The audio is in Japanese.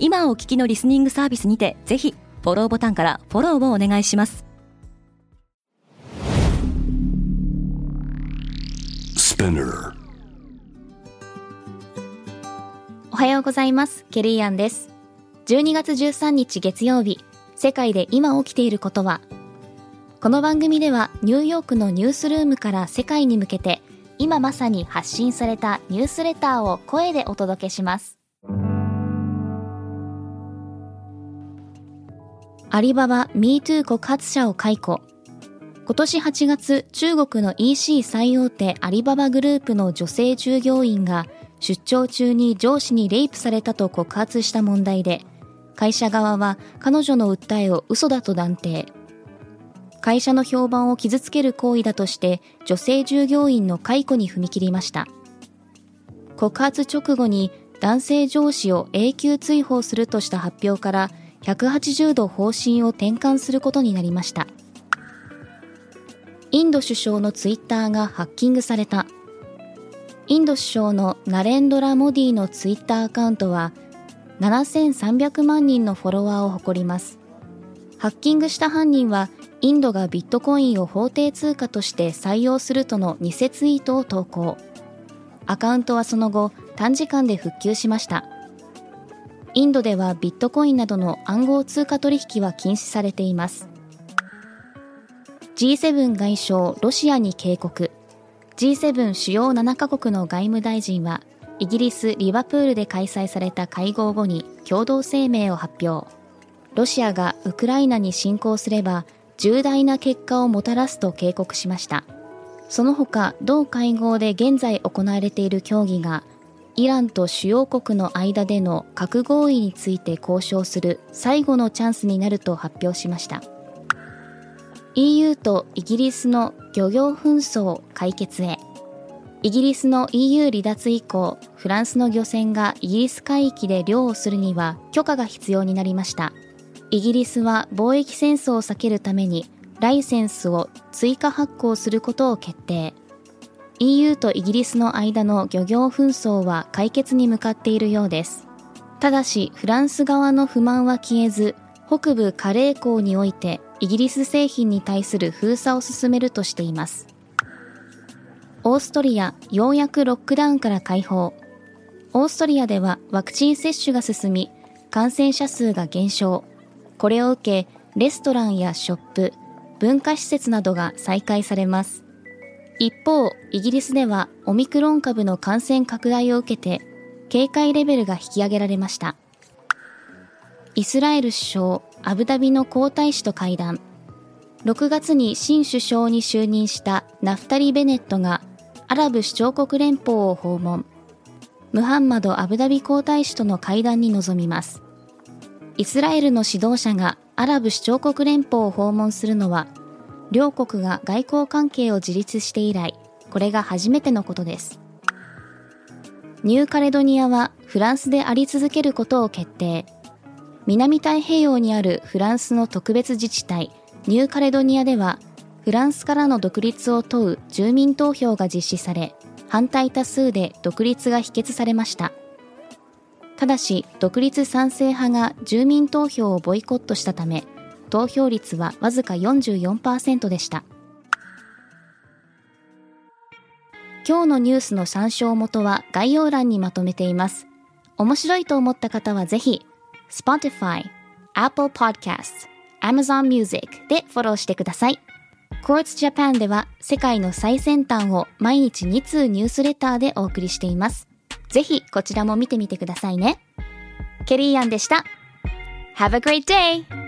今お聞きのリスニングサービスにてぜひフォローボタンからフォローをお願いします。おはようございます。ケリーアンです。12月13日月曜日。世界で今起きていることは？この番組ではニューヨークのニュースルームから世界に向けて今まさに発信されたニュースレターを声でお届けしますアリババ MeToo 告発者を解雇今年8月中国の EC 最大手アリババグループの女性従業員が出張中に上司にレイプされたと告発した問題で会社側は彼女の訴えを嘘だと断定。会社の評判を傷つける行為だとして女性従業員の解雇に踏み切りました。告発直後に男性上司を永久追放するとした発表から180度方針を転換することになりました。インド首相のツイッターがハッキングされた。インド首相のナレンドラ・モディのツイッターアカウントは7300万人のフォロワーを誇ります。ハッキングした犯人は、インドがビットコインを法定通貨として採用するとの偽ツイートを投稿。アカウントはその後、短時間で復旧しました。インドではビットコインなどの暗号通貨取引は禁止されています。G7 外相ロシアに警告。G7 主要7カ国の外務大臣はイギリス・リバプールで開催された会合後に共同声明を発表。ロシアがウクライナに侵攻すれば重大な結果をもたらすと警告しました。その他、同会合で現在行われている協議が、イランと主要国の間での核合意について交渉する最後のチャンスになると発表しました。EU とイギリスの漁業紛争解決へ。イギリスの EU 離脱以降、フランスの漁船がイギリス海域で漁をするには許可が必要になりました。イギリスは貿易戦争を避けるためにライセンスを追加発行することを決定。EU とイギリスの間の漁業紛争は解決に向かっているようです。ただし、フランス側の不満は消えず、北部カレー港においてイギリス製品に対する封鎖を進めるとしています。オーストリア、ようやくロックダウンから解放。オーストリアではワクチン接種が進み、感染者数が減少。これを受け、レストランやショップ、文化施設などが再開されます。一方、イギリスではオミクロン株の感染拡大を受けて、警戒レベルが引き上げられました。イスラエル首相、アブダビの皇太子と会談。6月に新首相に就任したナフタリ・ベネットがアラブ首長国連邦を訪問。ムハンマド・アブダビ皇太子との会談に臨みます。イスラエルの指導者がアラブ首長国連邦を訪問するのは、両国が外交関係を樹立して以来、これが初めてのことです。ニューカレドニアはフランスであり続けることを決定。南太平洋にあるフランスの特別自治体、ニューカレドニアではフランスからの独立を問う住民投票が実施され、反対多数で独立が否決されました。ただし、独立賛成派が住民投票をボイコットしたため、投票率はわずか44%でした。今日のニュースの参照元は概要欄にまとめています。面白いと思った方はぜひ、Spotify、Apple Podcasts、Amazon Music でフォローしてください。Quartz Japan では世界の最先端を毎日2通ニュースレターでお送りしています。ぜひこちらも見てみてくださいね。ケリーアンでした。Have a great day!